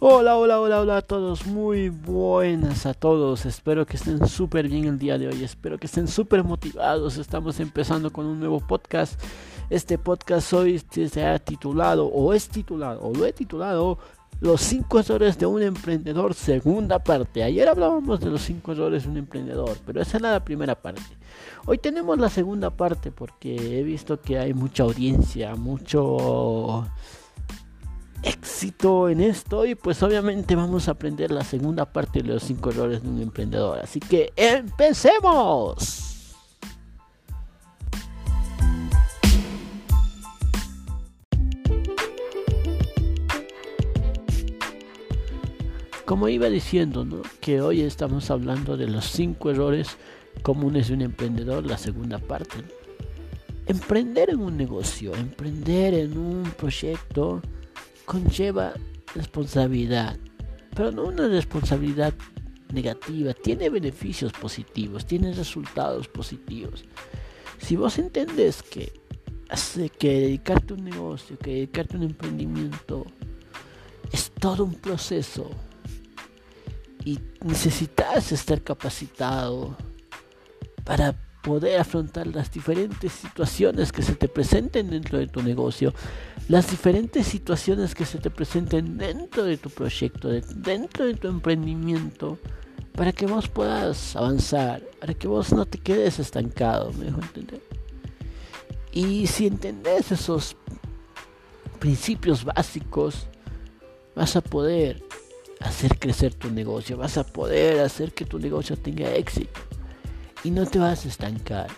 Hola, hola, hola, hola a todos, muy buenas a todos, espero que estén súper bien el día de hoy, espero que estén súper motivados, estamos empezando con un nuevo podcast, este podcast hoy se ha titulado, o es titulado, o lo he titulado, Los 5 errores de un emprendedor, segunda parte, ayer hablábamos de los 5 errores de un emprendedor, pero esa era la primera parte, hoy tenemos la segunda parte porque he visto que hay mucha audiencia, mucho éxito en esto y pues obviamente vamos a aprender la segunda parte de los cinco errores de un emprendedor. Así que empecemos. Como iba diciendo, ¿no? que hoy estamos hablando de los cinco errores comunes de un emprendedor, la segunda parte. Emprender en un negocio, emprender en un proyecto, conlleva responsabilidad, pero no una responsabilidad negativa, tiene beneficios positivos, tiene resultados positivos. Si vos entendés que, que dedicarte a un negocio, que dedicarte a un emprendimiento es todo un proceso y necesitas estar capacitado para poder afrontar las diferentes situaciones que se te presenten dentro de tu negocio, las diferentes situaciones que se te presenten dentro de tu proyecto, dentro de tu emprendimiento, para que vos puedas avanzar, para que vos no te quedes estancado, me entender. Y si entendés esos principios básicos, vas a poder hacer crecer tu negocio, vas a poder hacer que tu negocio tenga éxito y no te vas a estancar.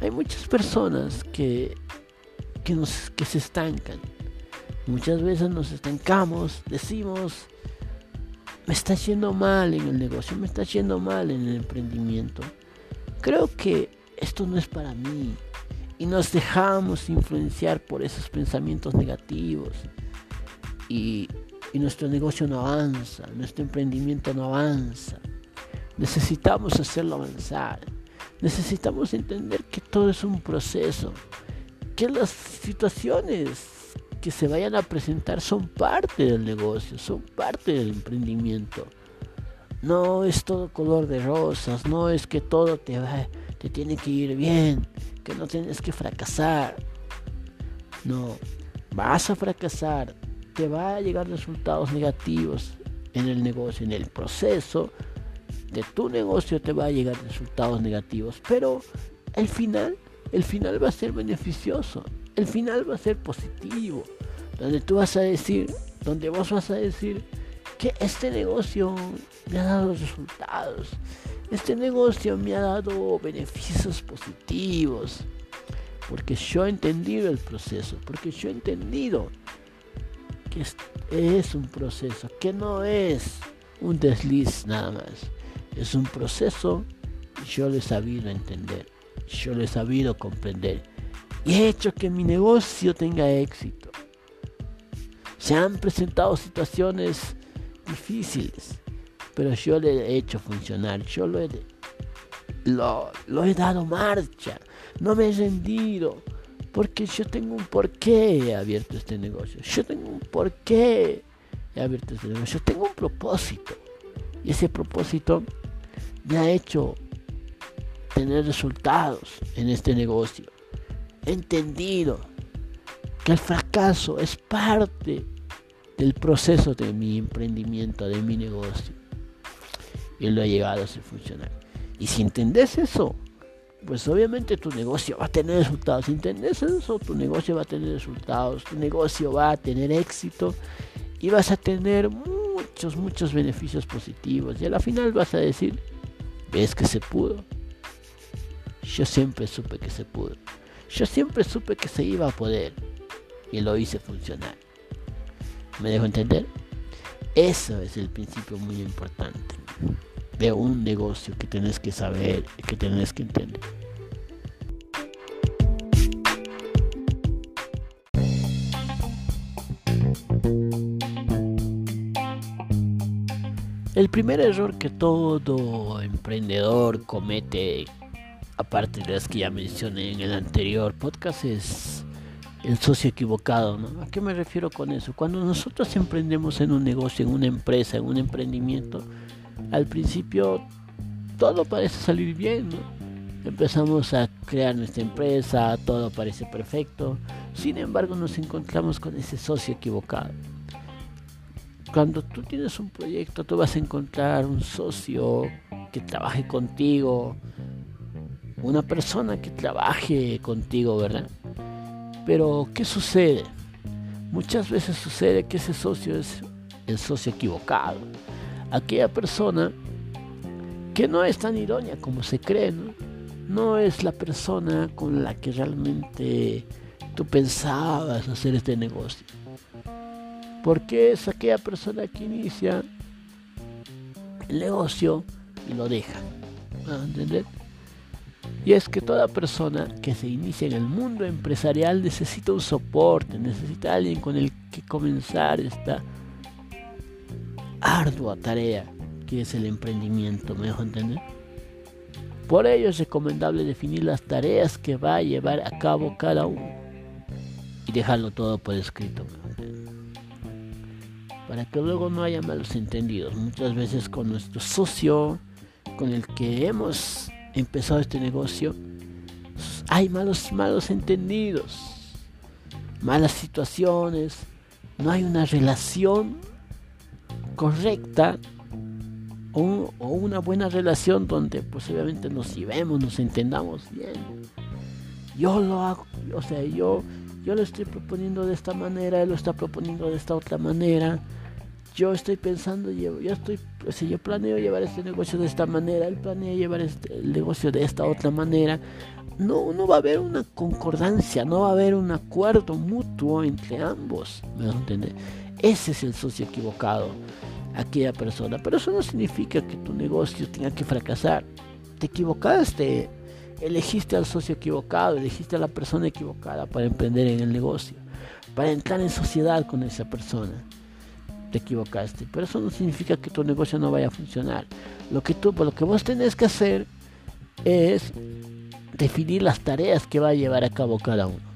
Hay muchas personas que, que, nos, que se estancan. Muchas veces nos estancamos, decimos, me está yendo mal en el negocio, me está yendo mal en el emprendimiento. Creo que esto no es para mí. Y nos dejamos influenciar por esos pensamientos negativos. Y, y nuestro negocio no avanza, nuestro emprendimiento no avanza. Necesitamos hacerlo avanzar. Necesitamos entender que todo es un proceso. Que las situaciones que se vayan a presentar son parte del negocio, son parte del emprendimiento. No es todo color de rosas, no es que todo te va, te tiene que ir bien, que no tienes que fracasar. No, vas a fracasar, te va a llegar resultados negativos en el negocio, en el proceso de tu negocio te va a llegar resultados negativos, pero el final, el final va a ser beneficioso, el final va a ser positivo, donde tú vas a decir, donde vos vas a decir que este negocio me ha dado resultados, este negocio me ha dado beneficios positivos, porque yo he entendido el proceso, porque yo he entendido que es un proceso, que no es un desliz nada más es un proceso yo lo he sabido entender, yo lo he sabido comprender y he hecho que mi negocio tenga éxito. Se han presentado situaciones difíciles, pero yo le he hecho funcionar, yo lo he, lo, he dado marcha, no me he rendido, porque yo tengo un porqué abierto este negocio, yo tengo un porqué he abierto este negocio, yo tengo un propósito. Ese propósito me ha hecho tener resultados en este negocio. He entendido que el fracaso es parte del proceso de mi emprendimiento, de mi negocio. Y lo ha llegado a hacer funcionar. Y si entendés eso, pues obviamente tu negocio va a tener resultados. Si entendés eso, tu negocio va a tener resultados, tu negocio va a tener éxito y vas a tener muchos, muchos beneficios positivos. Y a la final vas a decir, ¿Ves que se pudo? Yo siempre supe que se pudo. Yo siempre supe que se iba a poder. Y lo hice funcionar. ¿Me dejo entender? Eso es el principio muy importante de un negocio que tenés que saber que tenés que entender. El primer error que todo emprendedor comete, aparte de las que ya mencioné en el anterior podcast, es el socio equivocado. ¿A qué me refiero con eso? Cuando nosotros emprendemos en un negocio, en una empresa, en un emprendimiento, al principio todo parece salir bien, ¿no? Empezamos a crear nuestra empresa, todo parece perfecto, sin embargo nos encontramos con ese socio equivocado. Cuando tú tienes un proyecto, tú vas a encontrar un socio que trabaje contigo, una persona que trabaje contigo, ¿verdad? Pero, ¿qué sucede? Muchas veces sucede que ese socio es el socio equivocado. Aquella persona que no es tan idónea como se cree, ¿no? No es la persona con la que realmente tú pensabas hacer este negocio. Porque es aquella persona que inicia el negocio y lo deja. ¿Entendés? Y es que toda persona que se inicia en el mundo empresarial necesita un soporte, necesita alguien con el que comenzar esta ardua tarea que es el emprendimiento, ¿me dejo entender? Por ello es recomendable definir las tareas que va a llevar a cabo cada uno y dejarlo todo por escrito. Para que luego no haya malos entendidos. Muchas veces con nuestro socio con el que hemos empezado este negocio, hay malos, malos entendidos, malas situaciones, no hay una relación correcta o, una buena relación donde pues obviamente nos llevemos, nos entendamos bien. Yo lo hago, o sea, yo, yo lo estoy proponiendo de esta manera, él lo está proponiendo de esta otra manera yo estoy pensando, yo, estoy, si yo planeo llevar este negocio de esta manera, él planea llevar este, el negocio de esta otra manera, no, no va a haber una concordancia, no va a haber un acuerdo mutuo entre ambos, ¿me entiendes? Ese es el socio equivocado, aquella persona, pero eso no significa que tu negocio tenga que fracasar, te equivocaste, elegiste al socio equivocado, elegiste a la persona equivocada para emprender en el negocio, para entrar en sociedad con esa persona te equivocaste. Pero eso no significa que tu negocio no vaya a funcionar. Lo que tú, lo que vos tenés que hacer es definir las tareas que va a llevar a cabo cada uno.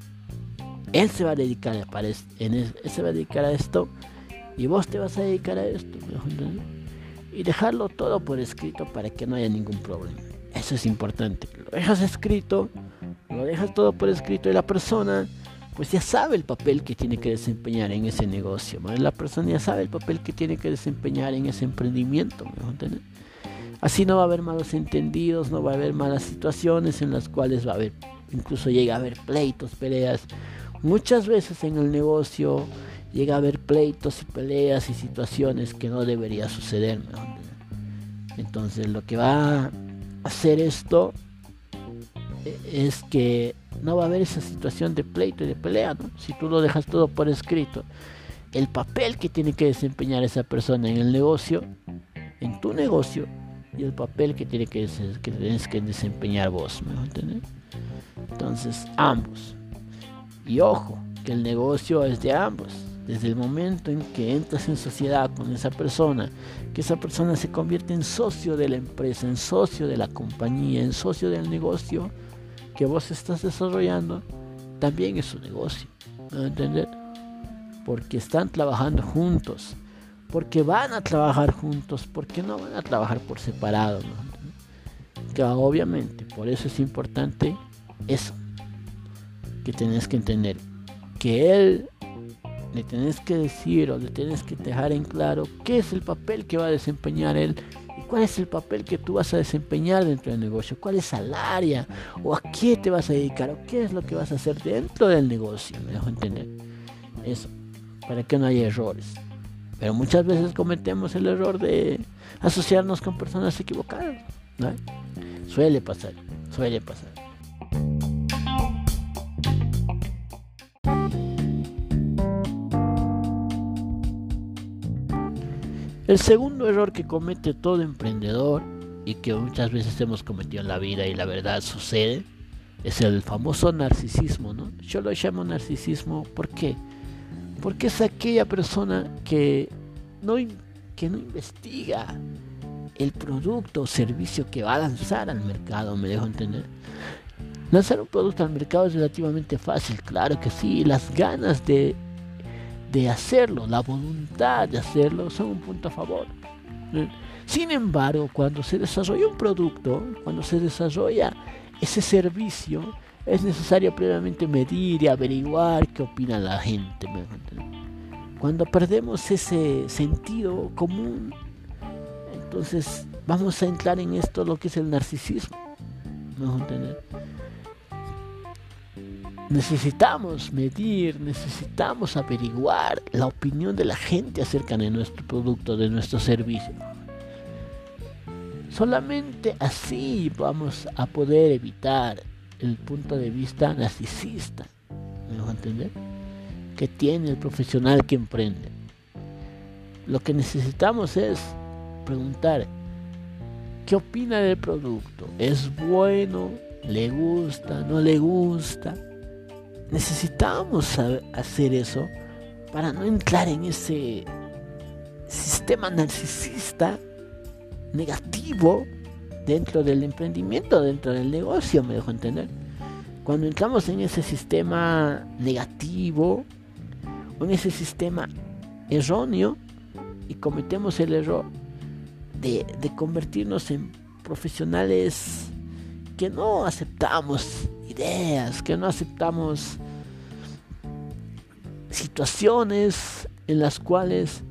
Él se va a dedicar a, él se va a dedicar a esto y vos te vas a dedicar a esto. Y dejarlo todo por escrito para que no haya ningún problema. Eso es importante. Lo dejas escrito, lo dejas todo por escrito y la persona pues ya sabe el papel que tiene que desempeñar en ese negocio. La persona ya sabe el papel que tiene que desempeñar en ese emprendimiento. Así no va a haber malos entendidos, no va a haber malas situaciones en las cuales va a haber, incluso llega a haber pleitos, peleas. Muchas veces en el negocio llega a haber pleitos y peleas y situaciones que no debería suceder. Entonces lo que va a hacer esto es que no va a haber esa situación de pleito y de pelea, Si tú lo dejas todo por escrito, el papel que tiene que desempeñar esa persona en el negocio, en tu negocio, y el papel que tiene que, que tienes que desempeñar vos, ¿me entiendes? Entonces, ambos. Y ojo, que el negocio es de ambos. Desde el momento en que entras en sociedad con esa persona, que esa persona se convierte en socio de la empresa, en socio de la compañía, en socio del negocio, que vos estás desarrollando también es un negocio. ¿Me entender? Porque están trabajando juntos. Porque van a trabajar juntos. Porque no van a trabajar por separado. Que obviamente, por eso es importante eso. Que tenés que entender. Que él le tenés que decir o le tenés que dejar en claro qué es el papel que va a desempeñar él cuál es el papel que tú vas a desempeñar dentro del negocio, cuál es el área o a qué te vas a dedicar o qué es lo que vas a hacer dentro del negocio, me dejo entender. Eso, para que no haya errores. Pero muchas veces cometemos el error de asociarnos con personas equivocadas. Suele pasar, suele pasar. El segundo error que comete todo emprendedor y que muchas veces hemos cometido en la vida y la verdad sucede es el famoso narcisismo, ¿no? Yo lo llamo narcisismo, ¿por? Porque es aquella persona que no, que no investiga el producto o servicio que va a lanzar al mercado, me dejo entender. Lanzar un producto al mercado es relativamente fácil, claro que sí. Las ganas de, de hacerlo, la voluntad de hacerlo son un punto a favor. Sin embargo, cuando se desarrolla un producto, cuando se desarrolla ese servicio, es necesario previamente medir y averiguar qué opina la gente. Cuando perdemos ese sentido común, entonces vamos a entrar en esto lo que es el narcisismo. Necesitamos medir, necesitamos averiguar la opinión de la gente acerca de nuestro producto, de nuestro servicio. Solamente así vamos a poder evitar el punto de vista narcisista. ¿Me a entender? Que tiene el profesional que emprende. Lo que necesitamos es preguntar, ¿qué opina del producto? ¿Es bueno? ¿Le gusta? ¿No le gusta? Necesitamos hacer eso para no entrar en ese sistema narcisista negativo dentro del emprendimiento, dentro del negocio, me dejo entender. Cuando entramos en ese sistema negativo o en ese sistema erróneo y cometemos el error de, de convertirnos en profesionales que no aceptamos ideas, que no aceptamos situaciones en las cuales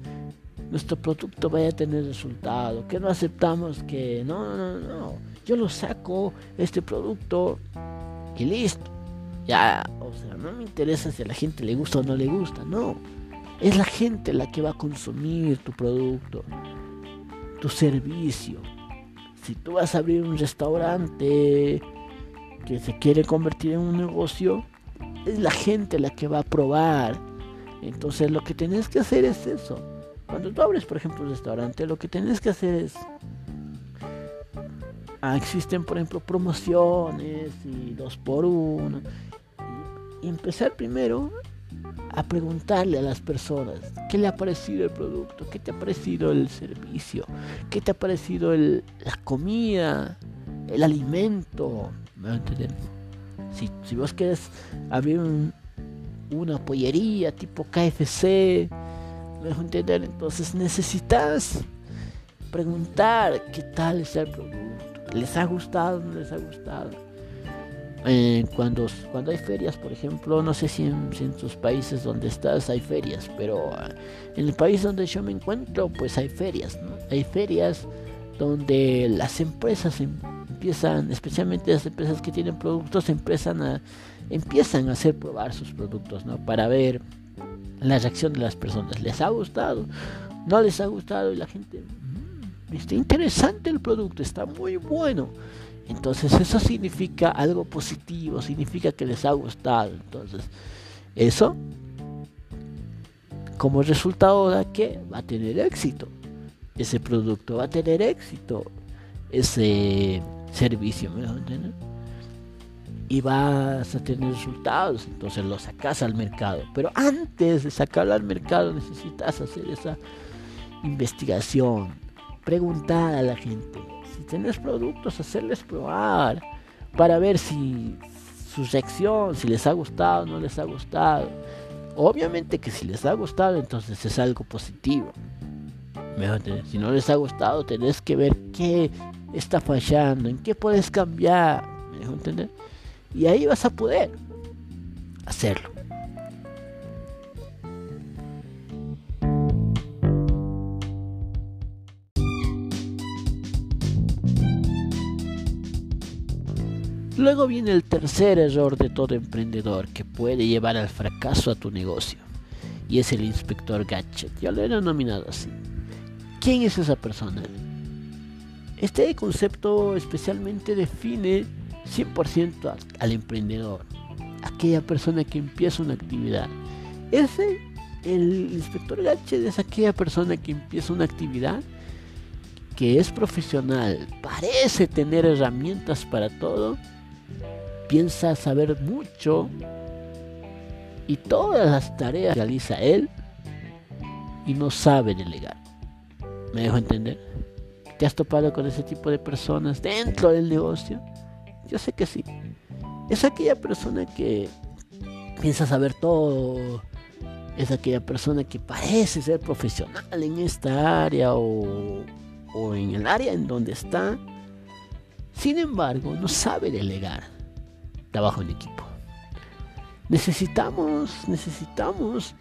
nuestro producto vaya a tener resultado, que no aceptamos que no, no, no, yo lo saco este producto y listo. Ya, o sea, no me interesa si a la gente le gusta o no le gusta, no. Es la gente la que va a consumir tu producto, tu servicio. Si tú vas a abrir un restaurante que se quiere convertir en un negocio, es la gente la que va a probar. Entonces lo que tienes que hacer es eso. Cuando tú abres, por ejemplo, un restaurante, lo que tienes que hacer es... Ah, existen, por ejemplo, promociones y dos por uno. Y, empezar primero a preguntarle a las personas qué le ha parecido el producto, qué te ha parecido el servicio, qué te ha parecido el, la comida, el alimento. Si, si vos quieres abrir una pollería tipo KFC, entender. Entonces necesitas preguntar qué tal es el producto. ¿Les ha gustado no les ha gustado? Eh, cuando, cuando hay ferias, por ejemplo, no sé si en, tus países donde estás hay ferias, pero ah, en el país donde yo me encuentro, pues hay ferias, ¿no? Hay ferias donde las empresas em, empiezan, especialmente las empresas que tienen productos, empiezan a, empiezan a hacer probar sus productos, ¿no? Para ver la reacción de las personas. ¿Les ha gustado? ¿No les ha gustado? Y la gente, mm, está interesante el producto, está muy bueno. Entonces eso significa algo positivo, significa que les ha gustado. Entonces eso como resultado da que va a tener éxito ese producto, va a tener éxito ese servicio, ¿me y vas a tener resultados, entonces lo sacas al mercado. Pero antes de sacarlo al mercado necesitas hacer esa investigación, preguntar a la gente. Si tienes productos, hacerles probar para ver si su reacción, si les ha gustado o no les ha gustado. Obviamente que si les ha gustado, entonces es algo positivo. Si no les ha gustado, tenés que ver qué está fallando, en qué puedes cambiar. ¿Me entender? Y ahí vas a poder hacerlo. Luego viene el tercer error de todo emprendedor que puede llevar al fracaso a tu negocio. Y es el inspector gadget. Yo lo he denominado así. ¿Quién es esa persona? Este concepto especialmente define 100% al, emprendedor, aquella persona que empieza una actividad. Ese, el inspector Gache es aquella persona que empieza una actividad que es profesional, parece tener herramientas para todo, piensa saber mucho y todas las tareas realiza él y no sabe delegar. ¿Me dejo entender? ¿Te has topado con ese tipo de personas dentro del negocio? Yo sé que sí. es aquella persona que piensa saber todo, es aquella persona que parece ser profesional en esta área o, en el área en donde está, sin embargo no sabe delegar trabajo en equipo. Necesitamos, necesitamos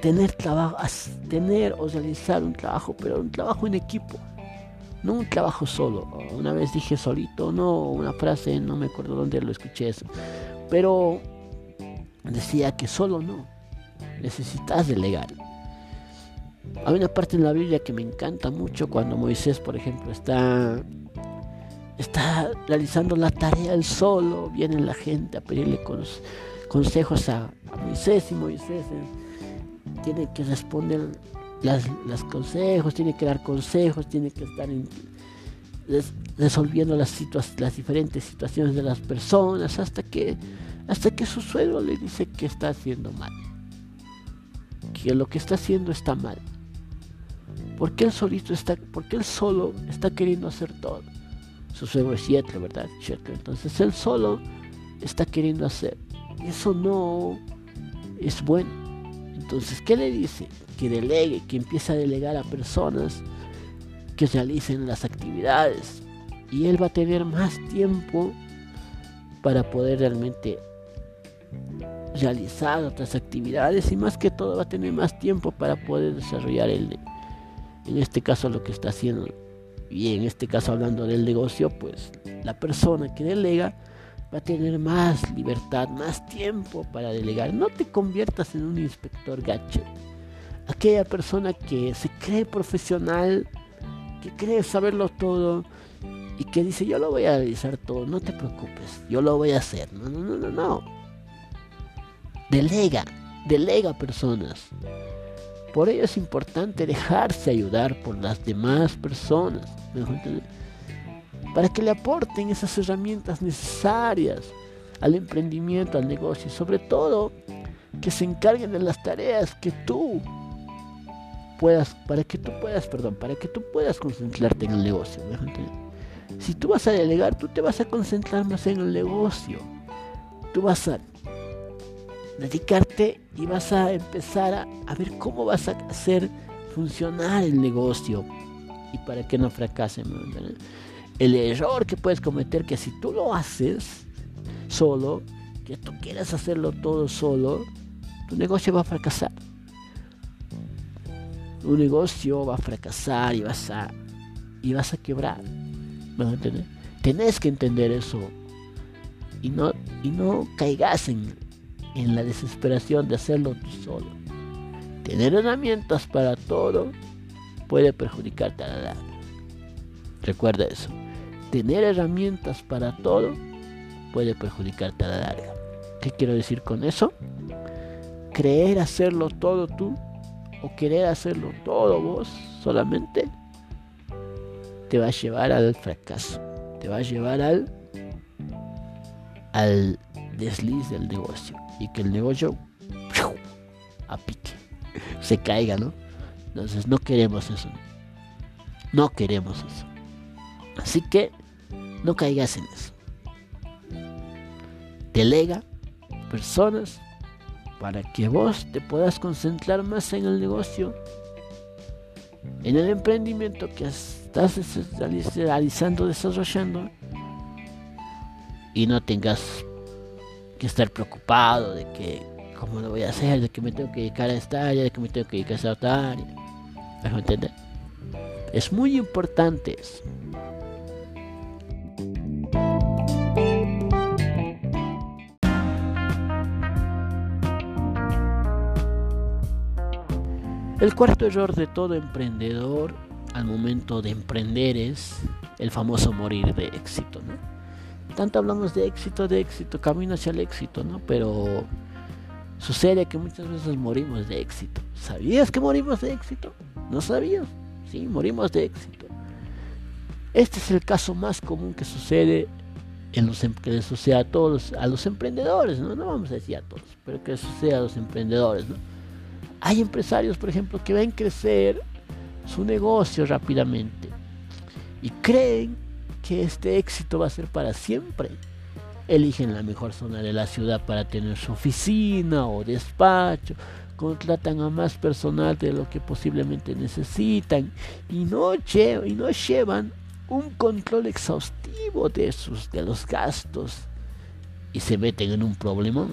tener trabajo, tener o realizar un trabajo, pero un trabajo en equipo, no un trabajo solo. Una vez dije solito, no, una frase, no me acuerdo dónde lo escuché eso, pero decía que solo no, necesitas delegar. Hay una parte en la Biblia que me encanta mucho cuando Moisés, por ejemplo, está está realizando la tarea él solo, viene la gente a pedirle consejos a, Moisés y Moisés tiene que responder los consejos, tiene que dar consejos, tiene que estar resolviendo las, las diferentes situaciones de las personas hasta que, hasta que su suegro le dice que está haciendo mal, que lo que está haciendo está mal. Porque él solito está, porque él solo está queriendo hacer todo. Su suegro es Yetro, ¿verdad? Entonces él solo está queriendo hacer. Eso no es bueno. Entonces, ¿qué le dice? Que delegue, que empiece a delegar a personas que realicen las actividades. Y él va a tener más tiempo para poder realmente realizar otras actividades y más que todo va a tener más tiempo para poder desarrollar el, en este caso lo que está haciendo. Y en este caso hablando del negocio, pues la persona que delega va a tener más libertad, más tiempo para delegar. No te conviertas en un inspector gadget. Aquella persona que se cree profesional, que cree saberlo todo y que dice yo lo voy a realizar todo, no te preocupes, yo lo voy a hacer. No, no, no, no, no. Delega, delega personas. Por ello es importante dejarse ayudar por las demás personas para que le aporten esas herramientas necesarias al emprendimiento, al negocio y sobre todo que se encarguen de las tareas que tú puedas, para que tú puedas, perdón, para que tú puedas concentrarte en el negocio. Si tú vas a delegar, tú te vas a concentrar más en el negocio. Tú vas a dedicarte y vas a empezar a, a ver cómo vas a hacer funcionar el negocio y para que no fracase el error que puedes cometer que si tú lo haces solo, que tú quieras hacerlo todo solo, tu negocio va a fracasar. Tu negocio va a fracasar y vas a, y vas a quebrar. ¿Me entender? Tenés que entender eso y no, y no caigas en, en la desesperación de hacerlo tú solo. Tener herramientas para todo puede perjudicarte a la larga. Recuerda eso tener herramientas para todo puede perjudicarte a la larga. ¿Qué quiero decir con eso? Creer hacerlo todo tú o querer hacerlo todo vos solamente te va a llevar al fracaso, te va a llevar al al desliz del negocio y que el negocio a pique se caiga, ¿no? Entonces no queremos eso. No queremos eso. Así que no caigas en eso. Delega personas para que vos te puedas concentrar más en el negocio, en el emprendimiento que estás realizando, desarrollando y no tengas que estar preocupado de que cómo lo voy a hacer, de que me tengo que dedicar a esta área, de que me tengo que dedicar a esta otra área. ¿Me entender? Es muy importante. El cuarto error de todo emprendedor al momento de emprender es el famoso morir de éxito, ¿no? Tanto hablamos de éxito, de éxito, camino hacia el éxito, ¿no? Pero sucede que muchas veces morimos de éxito. ¿Sabías que morimos de éxito? ¿No sabías? Sí, morimos de éxito. Este es el caso más común que sucede en los em, que sucede a todos a los emprendedores, ¿no? No vamos a decir a todos, pero que sucede a los emprendedores, ¿no? Hay empresarios, por ejemplo, que ven crecer su negocio rápidamente y creen que este éxito va a ser para siempre. eligen la mejor zona de la ciudad para tener su oficina o despacho, contratan a más personal de lo que posiblemente necesitan y no, y llevan un control exhaustivo de los gastos y se meten en un problema.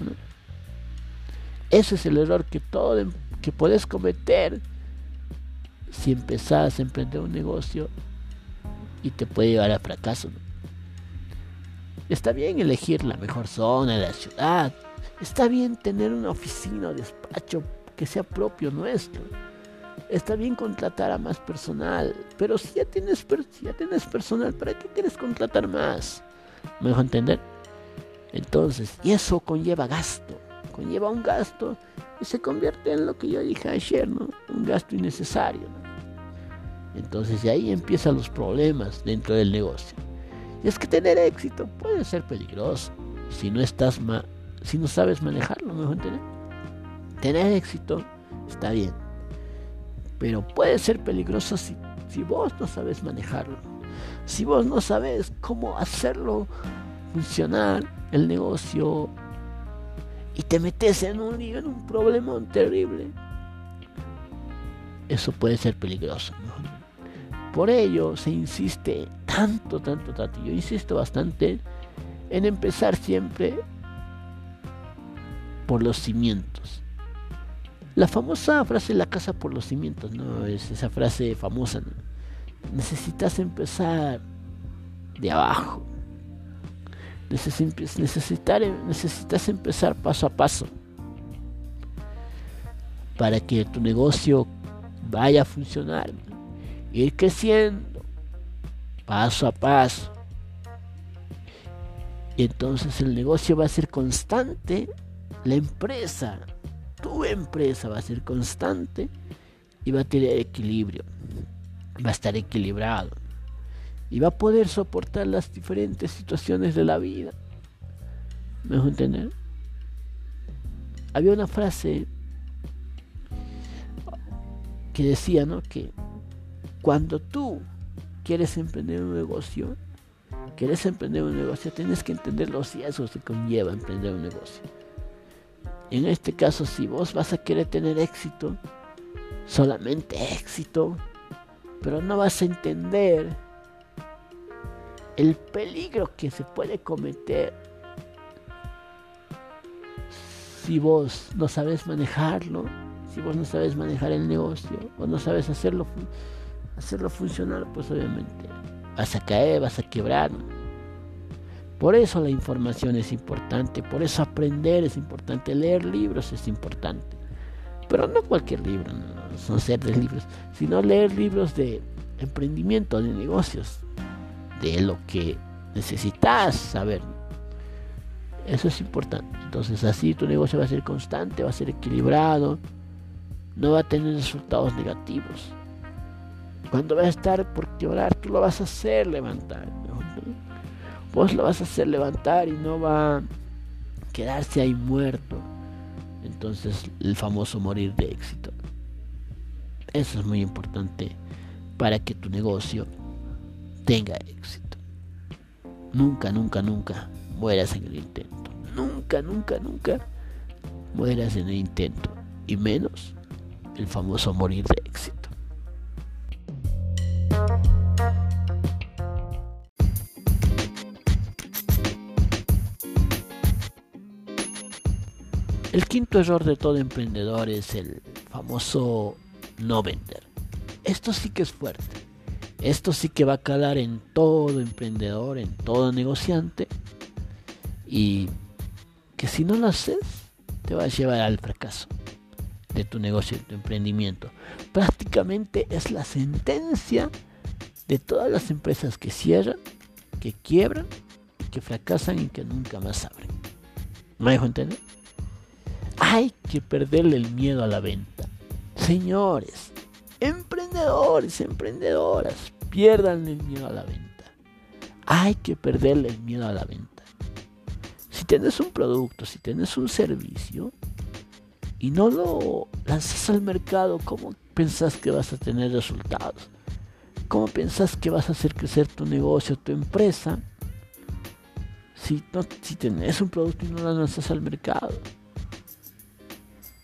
Ese es el error que, todo, em, que puedes cometer si empezás a emprender un negocio y te puede llevar a fracaso. Está bien elegir la mejor zona de la ciudad. Está bien tener una oficina o despacho que sea propio nuestro. Está bien contratar a más personal. Pero si ya tienes, si ya tienes personal, ¿para qué quieres contratar más? ¿Me dejo entender? Entonces, y eso conlleva gasto. Conlleva un gasto se convierte en lo que yo dije ayer, ¿no? Un gasto innecesario. Entonces, de ahí empiezan los problemas dentro del negocio. Y es que tener éxito puede ser peligroso si no estás si no sabes manejarlo, mejor entender. Tener éxito está bien, pero puede ser peligroso si, si vos no sabes manejarlo. Si vos no sabes cómo hacerlo funcionar el negocio y te metes en un, en un problema terrible, eso puede ser peligroso. Por ello se insiste tanto, tanto, tanto. Yo insisto bastante en empezar siempre por los cimientos. La famosa frase la casa por los cimientos, ¿no? Es esa frase famosa, Necesitas empezar de abajo. Necesitar, necesitas empezar paso a paso para que tu negocio vaya a funcionar ir creciendo paso a paso. Y entonces el negocio va a ser constante, la empresa, tu empresa va a ser constante y va a tener equilibrio, va a estar equilibrado y va a poder soportar las diferentes situaciones de la vida. ¿Me dejo entender? Había una frase que decía, ¿no? Que cuando tú quieres emprender un negocio, quieres emprender un negocio, tienes que entender los riesgos que conlleva emprender un negocio. En este caso, si vos vas a querer tener éxito, solamente éxito, pero no vas a entender el peligro que se puede cometer si vos no sabes manejarlo, si vos no sabes manejar el negocio o no sabes hacerlo hacerlo funcionar, pues obviamente vas a caer, vas a quebrar. Por eso la información es importante, por eso aprender es importante, leer libros es importante. Pero no cualquier libro, no, son ser de libros, sino leer libros de emprendimiento, de negocios, de lo que necesitas saber. Eso es importante. Entonces así tu negocio va a ser constante, va a ser equilibrado, no va a tener resultados negativos. Cuando va a estar por quebrar, tú lo vas a hacer levantar. Vos lo vas a hacer levantar y no va a quedarse ahí muerto. Entonces, el famoso morir de éxito. Eso es muy importante para que tu negocio tenga éxito. Nunca, nunca, nunca mueras en el intento. Nunca, nunca, nunca mueras en el intento. Y menos el famoso morir de éxito. El quinto error de todo emprendedor es el famoso no vender. Esto sí que es fuerte. Esto sí que va a calar en todo emprendedor, en todo negociante. Y que si no lo haces, te va a llevar al fracaso de tu negocio, de tu emprendimiento. Prácticamente es la sentencia de todas las empresas que cierran, que quiebran, que fracasan y que nunca más abren. ¿Me dejo entender? Hay que perderle el miedo a la venta. Señores, emprendedores, emprendedoras, pierdan el miedo a la venta. Hay que perderle el miedo a la venta. Si tienes un producto, si tienes un servicio y no lo lanzas al mercado, ¿cómo pensás que vas a tener resultados? ¿Cómo pensás que vas a hacer crecer tu negocio, tu empresa? Si, no, si tenés un producto y no lo lanzas al mercado.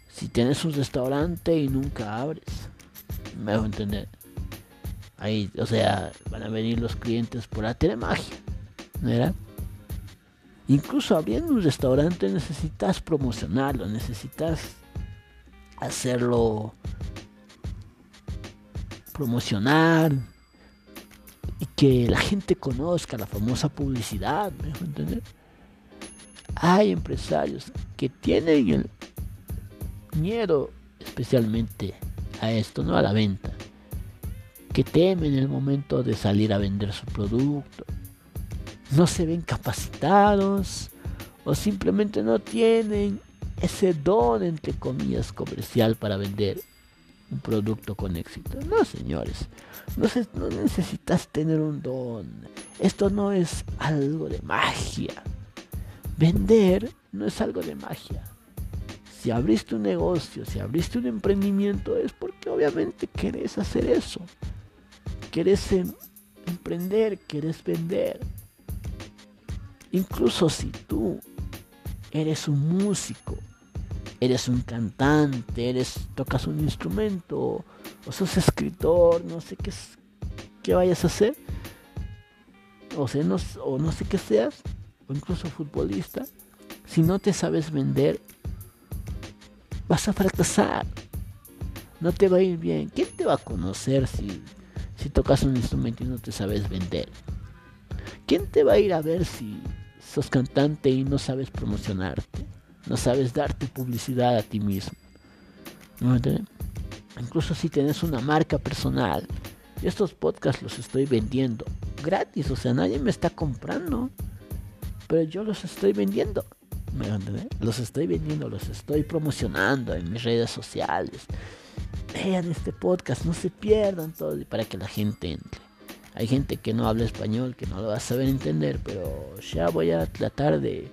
Si tienes un restaurante y nunca abres. Me dejo entender. Ahí, o sea, van a venir los clientes por la magia ¿No era? Incluso abriendo un restaurante necesitas promocionarlo, necesitas hacerlo promocionar y que la gente conozca la famosa publicidad, ¿me dejo entender? Hay empresarios que tienen el miedo especialmente a esto, no a la venta, que temen el momento de salir a vender su producto, no se ven capacitados o simplemente no tienen ese don, entre comillas, comercial para vender un producto con éxito. No, señores, no, necesitas tener un don. Esto no es algo de magia. Vender no es algo de magia. Si abriste un negocio, si abriste un emprendimiento, es obviamente querés hacer eso. Querés em, emprender, querés vender. Incluso si tú eres un músico, eres un cantante, eres tocas un instrumento o sos escritor, no sé qué, qué vayas a hacer, o, sea, no, o no sé qué seas, o incluso futbolista, si no te sabes vender, vas a fracasar. No te va a ir bien. ¿Quién te va a conocer si, si tocas un instrumento y no te sabes vender? ¿Quién te va a ir a ver si sos cantante y no sabes promocionarte? No sabes darte publicidad a ti mismo. Incluso si tienes una marca personal. estos podcasts los estoy vendiendo gratis. O sea, nadie me está comprando. Pero yo los estoy vendiendo. ¿Me Los estoy vendiendo, los estoy promocionando en mis redes sociales. Vean este podcast, no se pierdan todo para que la gente entre. Hay gente que no habla español, que no lo va a saber entender, pero ya voy a tratar de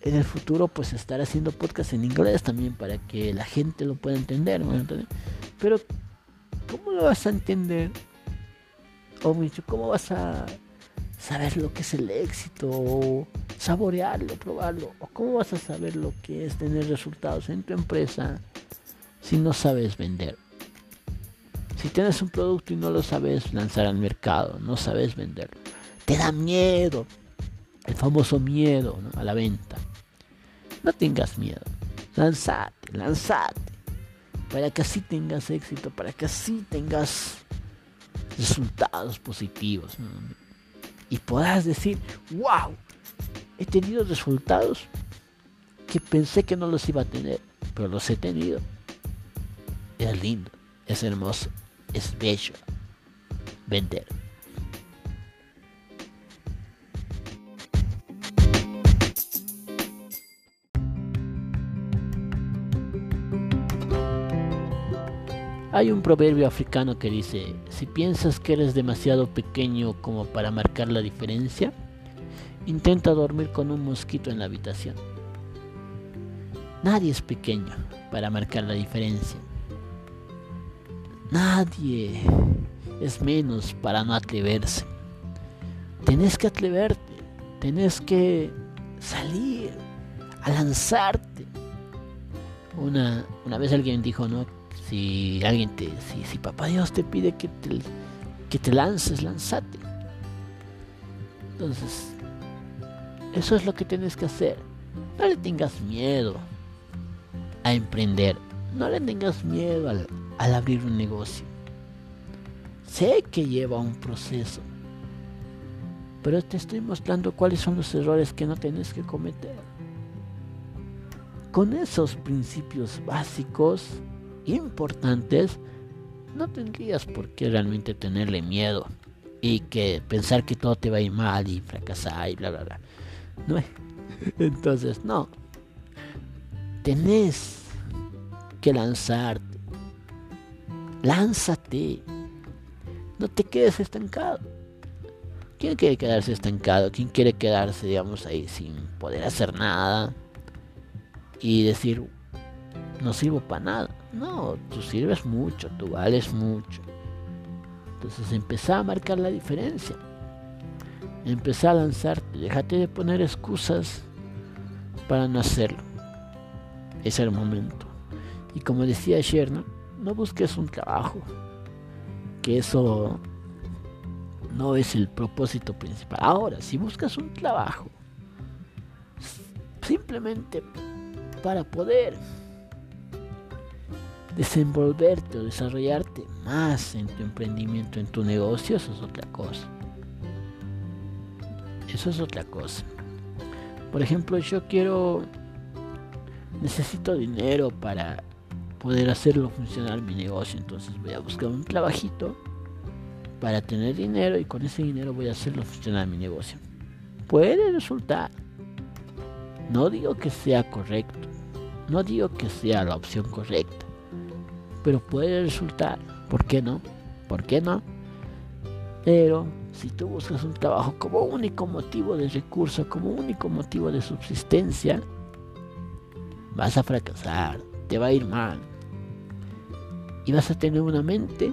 en el futuro pues estar haciendo podcast en inglés también para que la gente lo pueda entender, Pero ¿cómo lo vas a entender? O mucho, ¿cómo vas a saber lo que es el éxito? O saborearlo, probarlo. ¿O cómo vas a saber lo que es tener resultados en tu empresa si no sabes vender? Si tienes un producto y no lo sabes lanzar al mercado, no sabes venderlo, te da miedo, el famoso miedo a la venta. No tengas miedo. Lanzate, lanzate. Para que así tengas éxito, para que así tengas resultados positivos. Y puedas decir, wow, he tenido resultados que pensé que no los iba a tener, pero los he tenido. Es lindo, es hermoso, es bello vender. Hay un proverbio africano que dice, si piensas que eres demasiado pequeño como para marcar la diferencia, intenta dormir con un mosquito en la habitación. Nadie es pequeño para marcar la diferencia. Nadie es menos para no atreverse. Tenés que atreverte, tenés que salir a lanzarte. Una, una vez alguien dijo, ¿no? Si alguien te, si, si papá Dios te pide que te, que te lances, lanzate. Entonces, eso es lo que tienes que hacer. No le tengas miedo a emprender. No le tengas miedo al, al abrir un negocio. Sé que lleva un proceso. Pero te estoy mostrando cuáles son los errores que no tienes que cometer. Con esos principios básicos importantes, no tendrías por qué realmente tenerle miedo y que pensar que todo te va a ir mal y fracasar y bla bla bla. No, entonces no. Tenés que lanzarte. Lánzate. No te quedes estancado. ¿Quién quiere quedarse estancado? ¿Quién quiere quedarse, digamos, ahí sin poder hacer nada? Y decir, no sirvo para nada. No, tú sirves mucho, tú vales mucho. Entonces empezá a marcar la diferencia. Empezá a lanzarte, déjate de poner excusas para no hacerlo. Es el momento. Y como decía ayer, ¿no? no busques un trabajo, que eso no es el propósito principal. Ahora, si buscas un trabajo, simplemente para poder desenvolverte o desarrollarte más en tu emprendimiento, en tu negocio, eso es otra cosa. Eso es otra cosa. Por ejemplo, yo quiero, necesito dinero para poder hacerlo funcionar mi negocio, entonces voy a buscar un trabajito para tener dinero y con ese dinero voy a hacerlo funcionar mi negocio. Puede resultar. No digo que sea correcto, no digo que sea la opción correcta, pero puede resultar. ¿Por qué no? ¿Por qué no? Pero si tú buscas un trabajo como único motivo de recurso, como único motivo de subsistencia, vas a fracasar, te va a ir mal. Y vas a tener una mente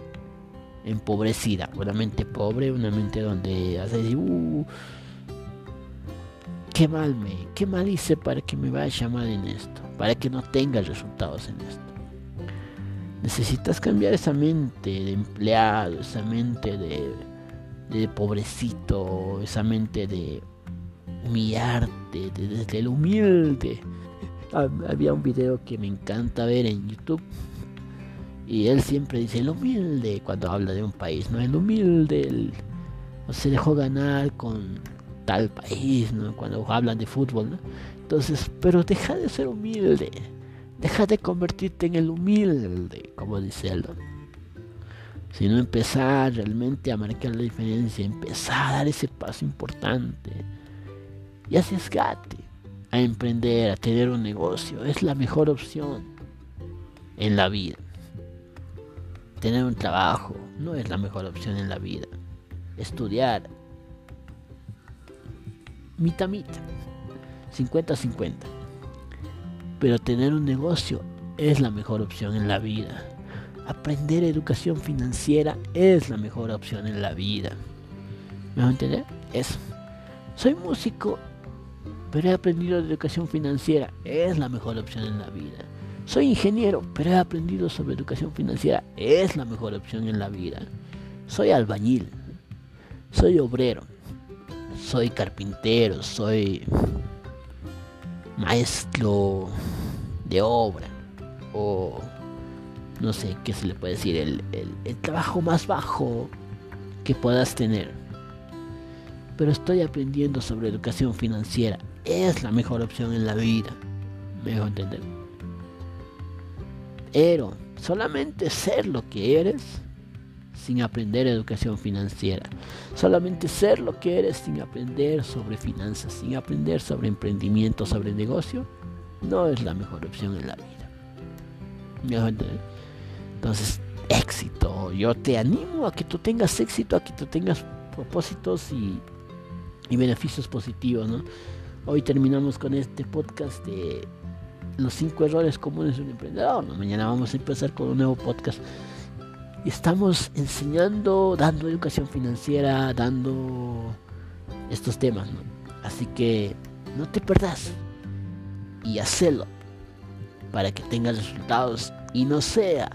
empobrecida, una mente pobre, una mente donde vas decir, uh, qué mal me, qué mal hice para que me vaya mal en esto, para que no tenga resultados en esto. Necesitas cambiar esa mente de empleado, esa mente de de pobrecito, esa mente de humillarte, desde el humilde. Había un video que me encanta ver en YouTube y él siempre dice el humilde cuando habla de un país, ¿no? El humilde, no se dejó ganar con tal país, ¿no? Cuando hablan de fútbol, ¿no? Entonces, pero deja de ser humilde, deja de convertirte en el humilde, como dice él sino empezar realmente a marcar la diferencia, empezar a dar ese paso importante y arriesgate a emprender, a tener un negocio. Es la mejor opción en la vida. Tener un trabajo no es la mejor opción en la vida. Estudiar, mitad mitad, 50-50. Pero tener un negocio es la mejor opción en la vida aprender educación financiera es la mejor opción en la vida. ¿Me van a entender? Eso. Soy músico, pero he aprendido educación financiera. Es la mejor opción en la vida. Soy ingeniero, pero he aprendido sobre educación financiera. Es la mejor opción en la vida. Soy albañil. Soy obrero. Soy carpintero. Soy maestro de obra. O no sé qué se le puede decir, el, trabajo más bajo que puedas tener. Pero estoy aprendiendo sobre educación financiera. Es la mejor opción en la vida. Me dejo entender. Pero solamente ser lo que eres sin aprender educación financiera. Solamente ser lo que eres sin aprender sobre finanzas, sin aprender sobre emprendimiento, sobre negocio, no es la mejor opción en la vida. Entonces, éxito. Yo te animo a que tú tengas éxito, a que tú tengas propósitos y, beneficios positivos, ¿no? Hoy terminamos con este podcast de los cinco errores comunes de un emprendedor. Mañana vamos a empezar con un nuevo podcast. Estamos enseñando, dando educación financiera, dando estos temas, ¿no? Así que no te perdas y hacelo para que tengas resultados y no sea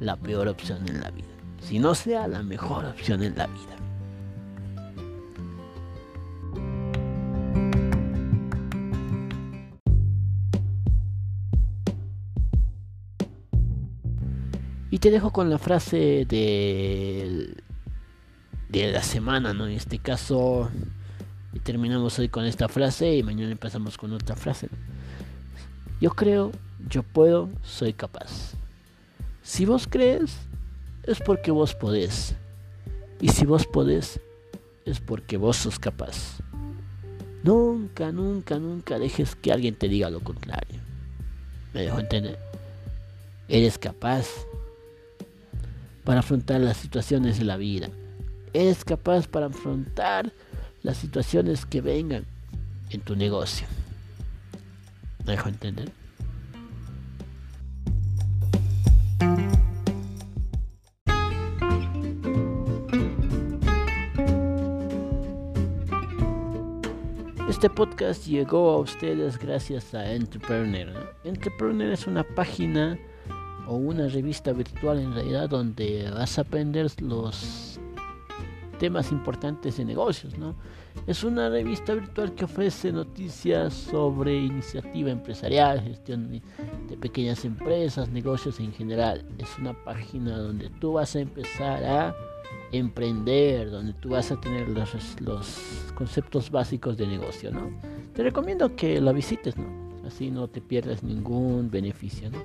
la peor opción en la vida, si no sea la mejor opción en la vida. Y te dejo con la frase de, de la semana, ¿no? En este caso, y terminamos hoy con esta frase y mañana empezamos con otra frase. Yo creo, yo puedo, soy capaz. Si vos crees, es porque vos podés. Y si vos podés, es porque vos sos capaz. Nunca, nunca, nunca dejes que alguien te diga lo contrario. ¿Me dejo entender? Eres capaz para afrontar las situaciones de la vida. Eres capaz para afrontar las situaciones que vengan en tu negocio. ¿Me dejo entender? Este podcast llegó a ustedes gracias a Entrepreneur. Entrepreneur es una página o una revista virtual en realidad donde vas a aprender los temas importantes de negocios, ¿no? Es una revista virtual que ofrece noticias sobre iniciativa empresarial, gestión de pequeñas empresas, negocios en general. Es una página donde tú vas a empezar a emprender, donde tú vas a tener los, los conceptos básicos de negocio, ¿no? Te recomiendo que la visites, ¿no? Así no te pierdas ningún beneficio, ¿no?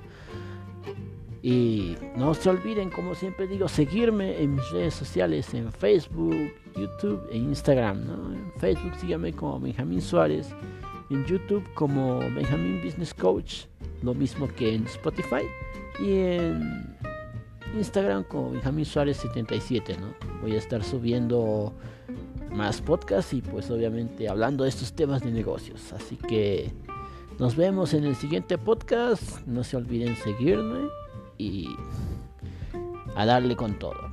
Y no se olviden, como siempre digo, seguirme en mis redes sociales, en Facebook, YouTube e Instagram. ¿no? En Facebook síganme como Benjamín Suárez, en YouTube como Benjamín Business Coach, lo mismo que en Spotify. Y en Instagram como Benjamín Suárez 77. ¿no? Voy a estar subiendo más podcasts y pues obviamente hablando de estos temas de negocios. Así que nos vemos en el siguiente podcast. No se olviden seguirme y a darle con todo.